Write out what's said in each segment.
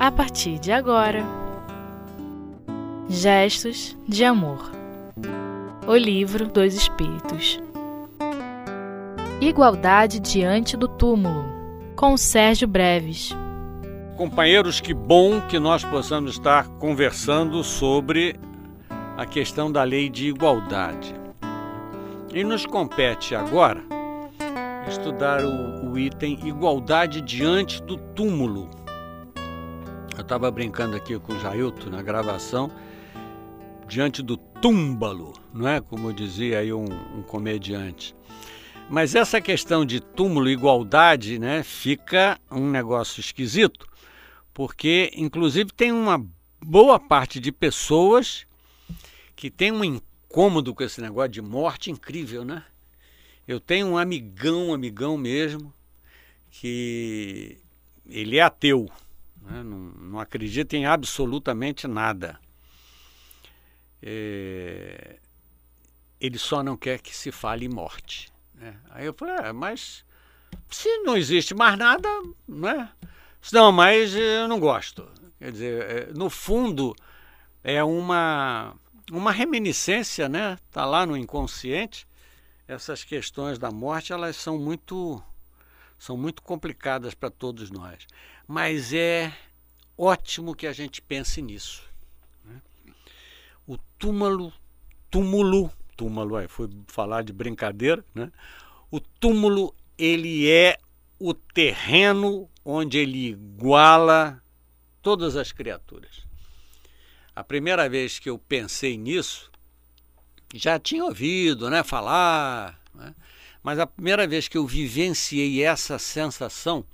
a partir de agora. Gestos de Amor O Livro dos Espíritos Igualdade diante do túmulo, com Sérgio Breves. Companheiros, que bom que nós possamos estar conversando sobre a questão da lei de igualdade. E nos compete agora estudar o, o item igualdade diante do túmulo. Estava brincando aqui com o Jailton na gravação, diante do túmbalo, não é? Como dizia aí um, um comediante. Mas essa questão de túmulo e igualdade, né, fica um negócio esquisito, porque inclusive tem uma boa parte de pessoas que tem um incômodo com esse negócio de morte incrível, né? Eu tenho um amigão, amigão mesmo, que ele é ateu, né? não, não acredita em absolutamente nada. É... Ele só não quer que se fale morte. Né? Aí eu falei, é, mas se não existe mais nada, né? Não, mas eu não gosto. Quer dizer, é, no fundo, é uma, uma reminiscência, né? Está lá no inconsciente essas questões da morte elas são muito são muito complicadas para todos nós, mas é ótimo que a gente pense nisso. Né? O túmulo, túmulo, túmulo, aí foi falar de brincadeira, né? O túmulo ele é o terreno onde ele iguala todas as criaturas. A primeira vez que eu pensei nisso já tinha ouvido né, falar, né? mas a primeira vez que eu vivenciei essa sensação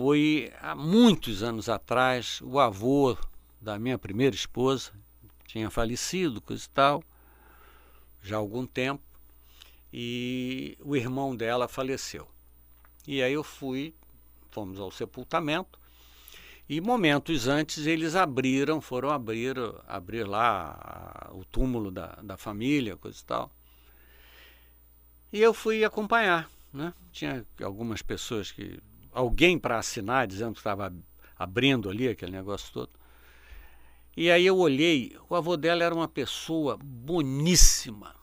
foi há muitos anos atrás. O avô da minha primeira esposa tinha falecido, coisa e tal, já há algum tempo, e o irmão dela faleceu. E aí eu fui, fomos ao sepultamento, e momentos antes eles abriram, foram abrir, abrir lá o túmulo da, da família, coisa e tal. E eu fui acompanhar, né? Tinha algumas pessoas que alguém para assinar dizendo que estava abrindo ali aquele negócio todo. E aí eu olhei, o avô dela era uma pessoa boníssima,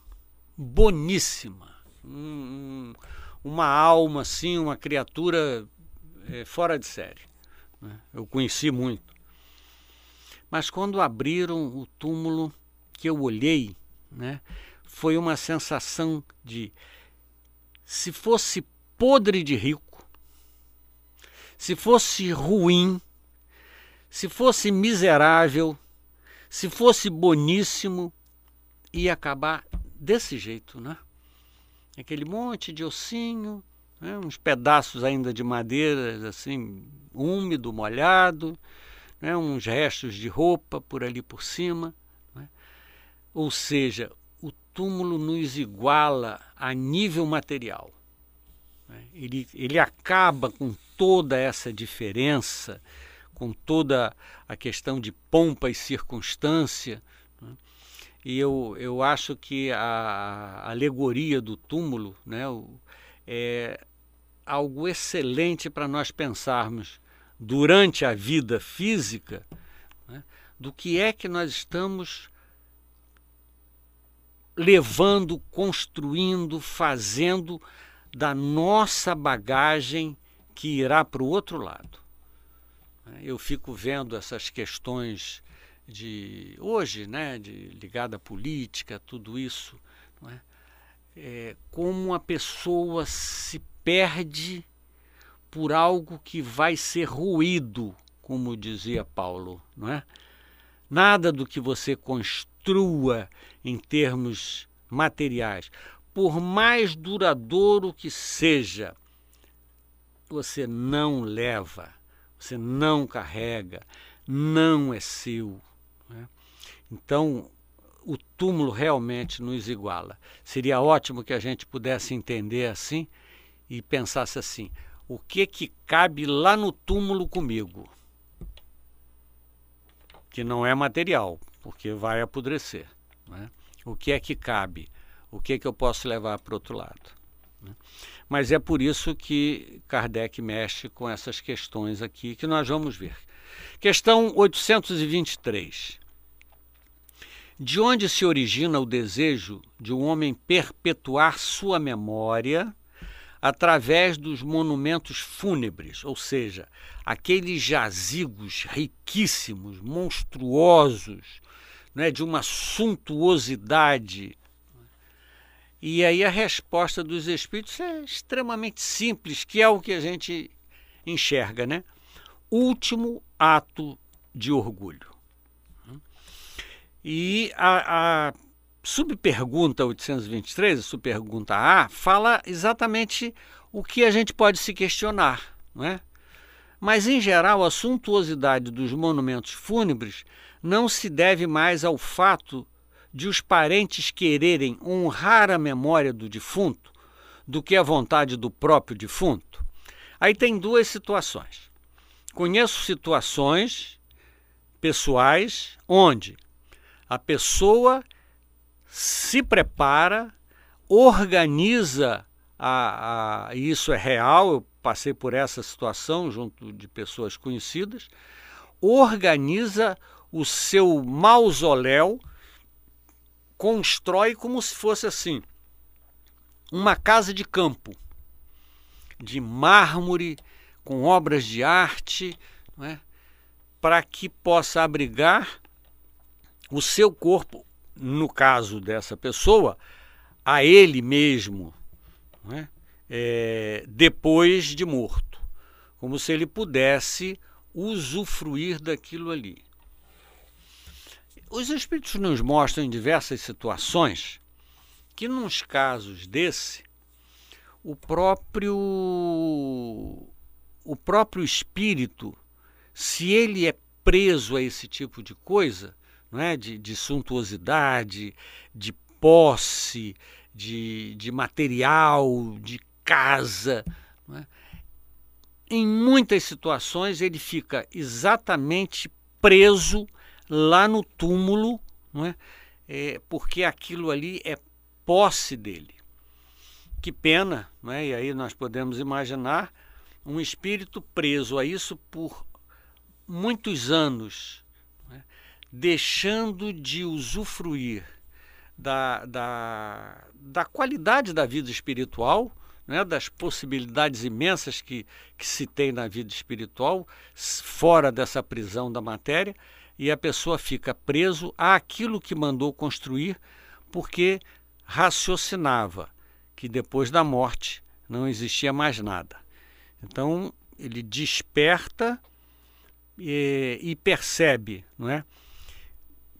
boníssima, um, uma alma assim, uma criatura é, fora de série. Né? Eu conheci muito. Mas quando abriram o túmulo que eu olhei, né, foi uma sensação de se fosse podre de rico, se fosse ruim, se fosse miserável, se fosse boníssimo, ia acabar desse jeito, né? Aquele monte de ossinho, né? uns pedaços ainda de madeira assim úmido, molhado, né? uns restos de roupa por ali por cima. Né? Ou seja, o túmulo nos iguala a nível material. Né? Ele, ele acaba com toda essa diferença, com toda a questão de pompa e circunstância. Né? E eu, eu acho que a, alegoria do túmulo né, é algo excelente para nós pensarmos durante a vida física né, do que é que nós estamos levando, construindo, fazendo da nossa bagagem que irá para o outro lado. Eu fico vendo essas questões de hoje, né, de ligada à política, tudo isso, é? É, como a pessoa se perde por algo que vai ser ruído, como dizia Paulo, não é? Nada do que você construa em termos materiais, por mais duradouro que seja, você não leva, você não carrega, não é seu. Né? Então, o túmulo realmente nos iguala. Seria ótimo que a gente pudesse entender assim e pensasse assim: o que que cabe lá no túmulo comigo, que não é material, porque vai apodrecer. Né? O que é que cabe? O que é que eu posso levar para outro lado? Né? Mas é por isso que Kardec mexe com essas questões aqui que nós vamos ver. Questão 823. De onde se origina o desejo de um homem perpetuar sua memória através dos monumentos fúnebres, ou seja, aqueles jazigos riquíssimos, monstruosos, né, de uma suntuosidade. E aí a resposta dos espíritos é extremamente simples, que é o que a gente enxerga, né? Último ato de orgulho. E a, a subpergunta 823, a subpergunta A, fala exatamente o que a gente pode se questionar, não é? Mas, em geral, a suntuosidade dos monumentos fúnebres não se deve mais ao fato de os parentes quererem honrar a memória do defunto do que a vontade do próprio defunto. Aí tem duas situações. Conheço situações pessoais onde a pessoa se prepara, organiza a, a, isso é real, eu passei por essa situação junto de pessoas conhecidas, organiza o seu mausoléu, constrói como se fosse assim, uma casa de campo, de mármore, com obras de arte, é? para que possa abrigar o seu corpo, no caso dessa pessoa, a ele mesmo, é? é, depois de morto, como se ele pudesse usufruir daquilo ali. Os Espíritos nos mostram em diversas situações que, nos casos desse, o próprio, o próprio espírito, se ele é preso a esse tipo de coisa, não é? de, de suntuosidade, de posse, de, de material, de casa. É? Em muitas situações ele fica exatamente preso lá no túmulo, não é? é porque aquilo ali é posse dele. Que pena, não é? e aí nós podemos imaginar um espírito preso a isso por muitos anos, é? deixando de usufruir da, da, da qualidade da vida espiritual, né, das possibilidades imensas que, que se tem na vida espiritual, fora dessa prisão da matéria, e a pessoa fica preso àquilo que mandou construir, porque raciocinava que depois da morte não existia mais nada. Então ele desperta e, e percebe, não é?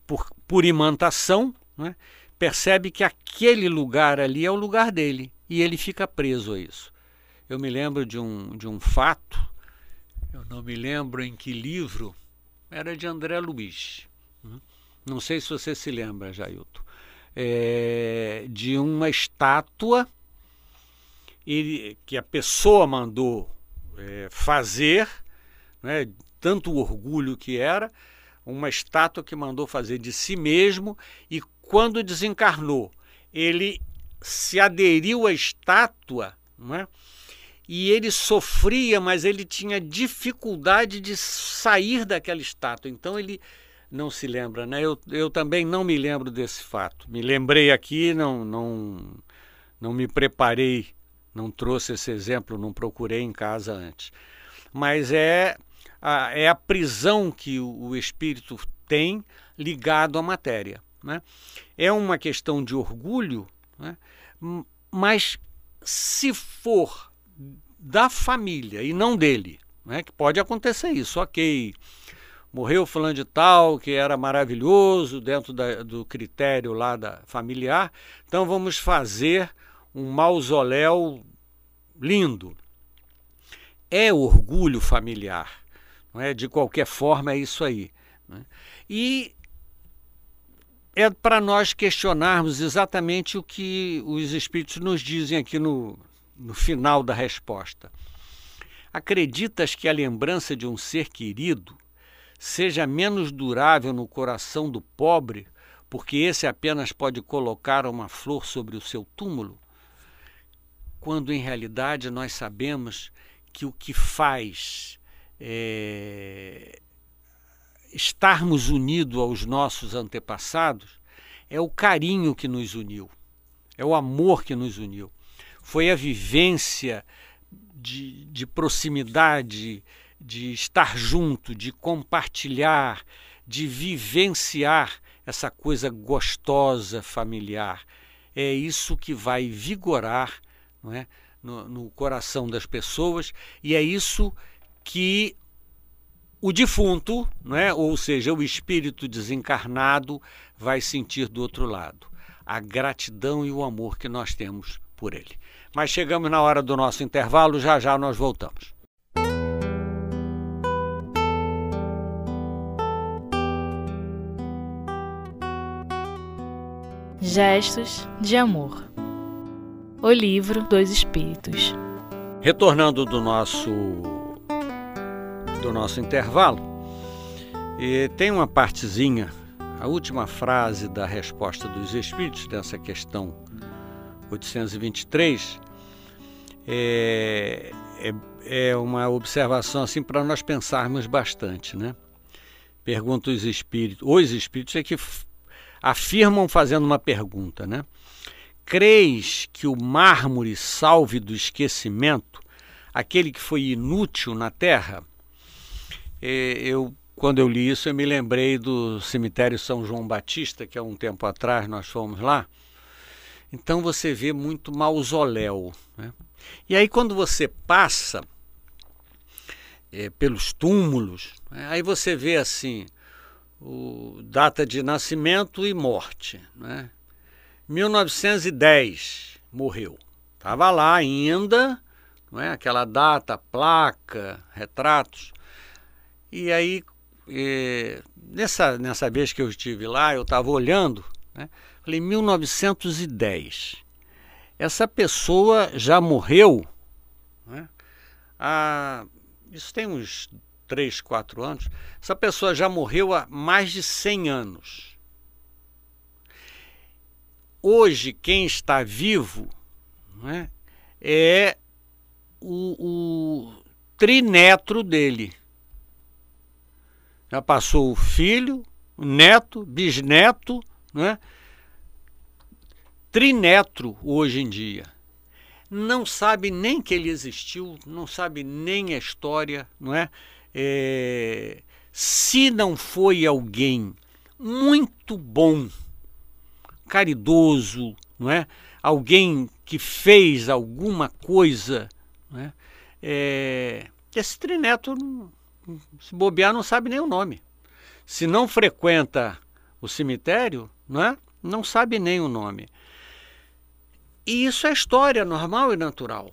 por, por imantação, não é? percebe que aquele lugar ali é o lugar dele e ele fica preso a isso. Eu me lembro de um, de um fato, eu não me lembro em que livro, era de André Luiz. Né? Não sei se você se lembra, Jailton. É, de uma estátua que a pessoa mandou é, fazer, né, tanto orgulho que era, uma estátua que mandou fazer de si mesmo e quando desencarnou, ele se aderiu à estátua, não é? E ele sofria, mas ele tinha dificuldade de sair daquela estátua. Então ele não se lembra, né? Eu, eu também não me lembro desse fato. Me lembrei aqui, não, não, não me preparei, não trouxe esse exemplo, não procurei em casa antes. Mas é a, é a prisão que o, o espírito tem ligado à matéria. Né? É uma questão de orgulho, né? mas se for da família e não dele, né? que pode acontecer isso, ok. Morreu fulano de tal, que era maravilhoso dentro da, do critério lá da familiar, então vamos fazer um mausoléu lindo. É orgulho familiar, não é? De qualquer forma é isso aí. Né? E é para nós questionarmos exatamente o que os espíritos nos dizem aqui no, no final da resposta. Acreditas que a lembrança de um ser querido seja menos durável no coração do pobre, porque esse apenas pode colocar uma flor sobre o seu túmulo? quando em realidade nós sabemos que o que faz é, estarmos unidos aos nossos antepassados é o carinho que nos uniu, é o amor que nos uniu. Foi a vivência de, de proximidade, de estar junto, de compartilhar, de vivenciar essa coisa gostosa, familiar. É isso que vai vigorar não é, no, no coração das pessoas e é isso que o defunto, é, ou seja, o espírito desencarnado, vai sentir do outro lado. A gratidão e o amor que nós temos por ele. Mas chegamos na hora do nosso intervalo, já já nós voltamos. Gestos de Amor O Livro dos Espíritos Retornando do nosso do nosso intervalo, e tem uma partezinha, a última frase da resposta dos Espíritos dessa questão 823 é, é, é uma observação assim para nós pensarmos bastante, né? Pergunta os espíritos, os espíritos é que afirmam fazendo uma pergunta, né? Creis que o mármore salve do esquecimento aquele que foi inútil na terra? E eu, quando eu li isso, eu me lembrei do cemitério São João Batista, que há um tempo atrás nós fomos lá. Então você vê muito mausoléu. Né? E aí quando você passa é, pelos túmulos, né? aí você vê assim o, data de nascimento e morte. Né? 1910 morreu. Estava lá ainda, não é? aquela data, placa, retratos. E aí, é, nessa, nessa vez que eu estive lá, eu estava olhando, né? Falei, 1910. Essa pessoa já morreu, né? há, isso tem uns 3, 4 anos, essa pessoa já morreu há mais de 100 anos. Hoje, quem está vivo né, é o, o trinetro dele. Já passou o filho, o neto, bisneto, né? Trinetro hoje em dia. Não sabe nem que ele existiu, não sabe nem a história, não é? é se não foi alguém muito bom, caridoso, não é? Alguém que fez alguma coisa, não é? é esse trineto se bobear, não sabe nem o nome. Se não frequenta o cemitério, não, é? não sabe nem o nome. E isso é história normal e natural.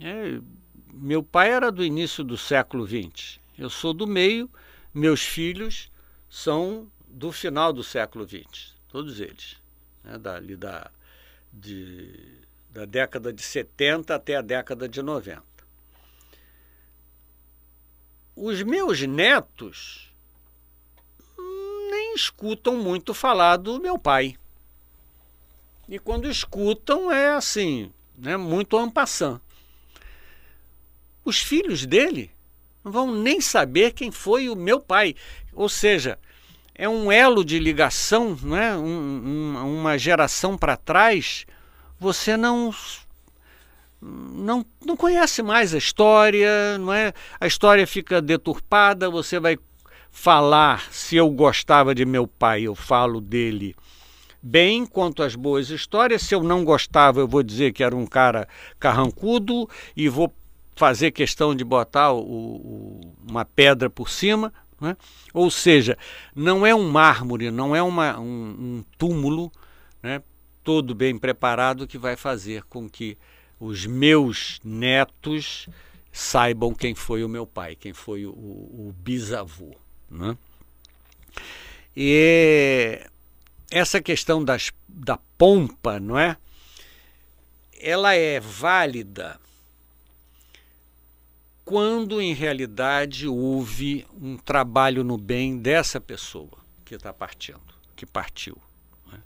É, meu pai era do início do século XX. Eu sou do meio, meus filhos são do final do século XX, todos eles. Né, da, de, da década de 70 até a década de 90 os meus netos nem escutam muito falar do meu pai. E quando escutam é assim, né, muito ampassant. Os filhos dele não vão nem saber quem foi o meu pai. Ou seja, é um elo de ligação, né, um, um, uma geração para trás, você não não, não conhece mais a história, não é? A história fica deturpada, você vai falar se eu gostava de meu pai, eu falo dele bem quanto às boas histórias. Se eu não gostava, eu vou dizer que era um cara carrancudo e vou fazer questão de botar o, o, uma pedra por cima. Né? Ou seja, não é um mármore, não é uma, um, um túmulo né, todo bem preparado que vai fazer com que os meus netos saibam quem foi o meu pai, quem foi o, o bisavô. Né? E essa questão das, da pompa, não é? Ela é válida quando em realidade houve um trabalho no bem dessa pessoa que está partindo, que partiu. Né?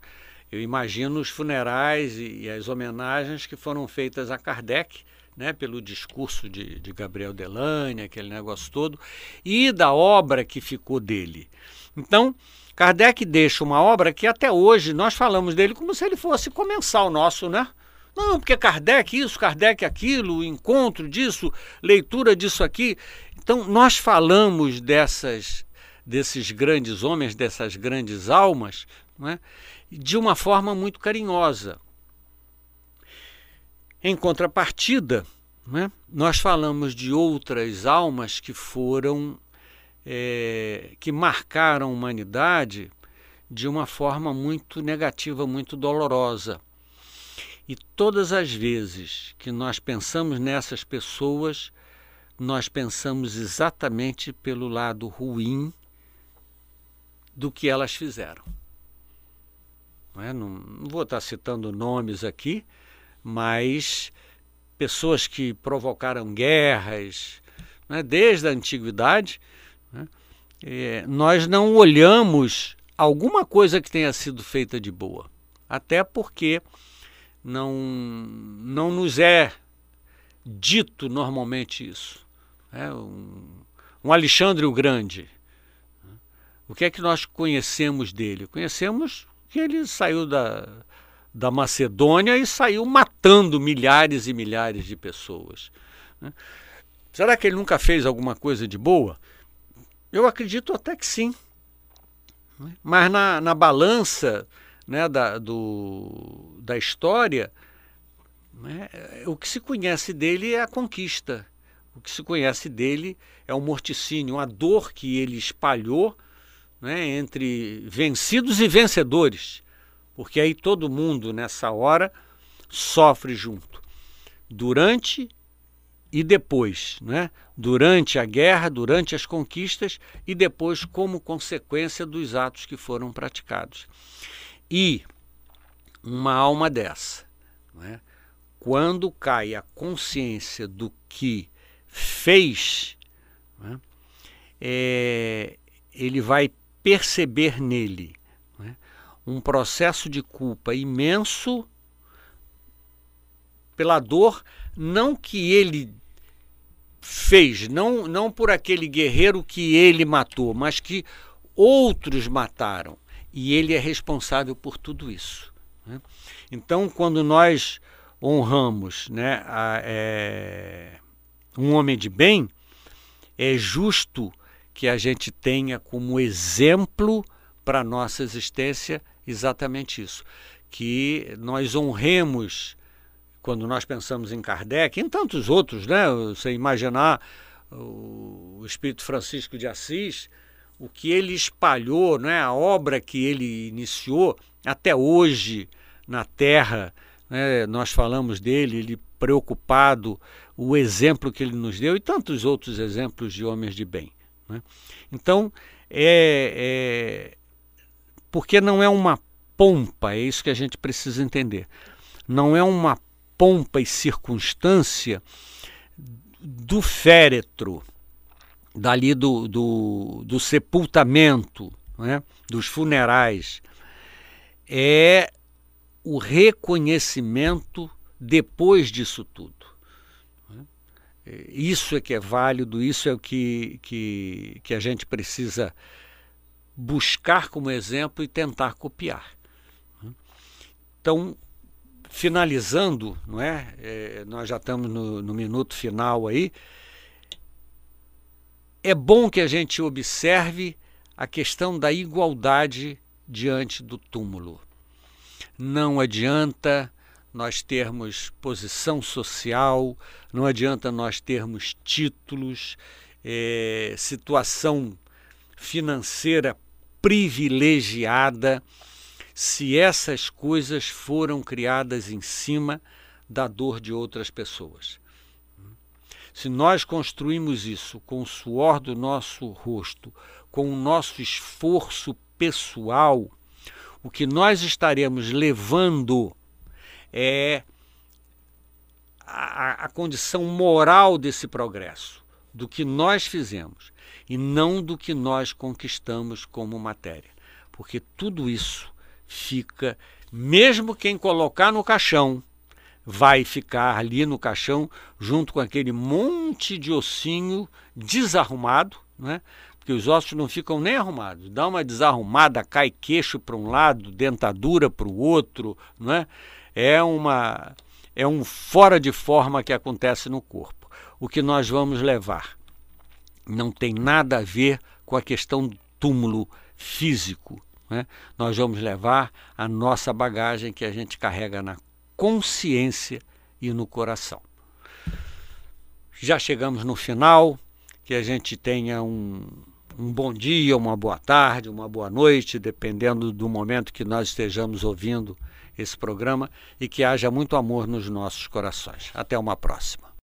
Eu imagino os funerais e, e as homenagens que foram feitas a Kardec, né, pelo discurso de, de Gabriel Delane, aquele negócio todo, e da obra que ficou dele. Então, Kardec deixa uma obra que até hoje nós falamos dele como se ele fosse comensal nosso, né? Não, porque Kardec isso, Kardec aquilo, encontro disso, leitura disso aqui. Então, nós falamos dessas, desses grandes homens, dessas grandes almas, né, de uma forma muito carinhosa. Em contrapartida, né, nós falamos de outras almas que foram, é, que marcaram a humanidade de uma forma muito negativa, muito dolorosa. E todas as vezes que nós pensamos nessas pessoas, nós pensamos exatamente pelo lado ruim do que elas fizeram. Não, é? não, não vou estar citando nomes aqui, mas pessoas que provocaram guerras, né, desde a antiguidade, né, é, nós não olhamos alguma coisa que tenha sido feita de boa. Até porque não, não nos é dito normalmente isso. É um, um Alexandre o Grande. O que é que nós conhecemos dele? Conhecemos que ele saiu da, da Macedônia e saiu matando milhares e milhares de pessoas. Né? Será que ele nunca fez alguma coisa de boa? Eu acredito até que sim. Né? Mas na, na balança né, da, do, da história, né, o que se conhece dele é a conquista. O que se conhece dele é o morticínio, a dor que ele espalhou né, entre vencidos e vencedores. Porque aí todo mundo, nessa hora, sofre junto. Durante e depois, né? durante a guerra, durante as conquistas e depois como consequência dos atos que foram praticados. E uma alma dessa, é? quando cai a consciência do que fez, é? É, ele vai perceber nele? Um processo de culpa imenso pela dor, não que ele fez, não, não por aquele guerreiro que ele matou, mas que outros mataram e ele é responsável por tudo isso. Né? Então, quando nós honramos né, a, é, um homem de bem, é justo que a gente tenha como exemplo para a nossa existência exatamente isso. Que nós honremos, quando nós pensamos em Kardec, em tantos outros, né? Você imaginar o Espírito Francisco de Assis, o que ele espalhou, né, a obra que ele iniciou até hoje na Terra. Né, nós falamos dele, ele preocupado, o exemplo que ele nos deu e tantos outros exemplos de homens de bem. Né? Então, é, é, porque não é uma pompa, é isso que a gente precisa entender. Não é uma pompa e circunstância do féretro, dali do, do, do sepultamento, né, dos funerais, é o reconhecimento depois disso tudo. Né. Isso é que é válido, isso é o que, que, que a gente precisa buscar como exemplo e tentar copiar. Então, finalizando, não é? é nós já estamos no, no minuto final aí é bom que a gente observe a questão da igualdade diante do túmulo. Não adianta nós termos posição social, não adianta nós termos títulos, é, situação financeira privilegiada, se essas coisas foram criadas em cima da dor de outras pessoas. Se nós construímos isso com o suor do nosso rosto, com o nosso esforço pessoal, o que nós estaremos levando é a, a, condição moral desse progresso, do que nós fizemos, e não do que nós conquistamos como matéria. Porque tudo isso fica Mesmo quem colocar no caixão vai ficar ali no caixão junto com aquele monte de ossinho desarrumado, né? porque os ossos não ficam nem arrumados. Dá uma desarrumada, cai queixo para um lado, dentadura para o outro, né? é uma é um fora de forma que acontece no corpo. O que nós vamos levar não tem nada a ver com a questão do túmulo físico. Né? Nós vamos levar a nossa bagagem que a gente carrega na consciência e no coração. Já chegamos no final, que a gente tenha um, um bom dia, uma boa tarde, uma boa noite, dependendo do momento que nós estejamos ouvindo esse programa e que haja muito amor nos nossos corações. Até uma próxima.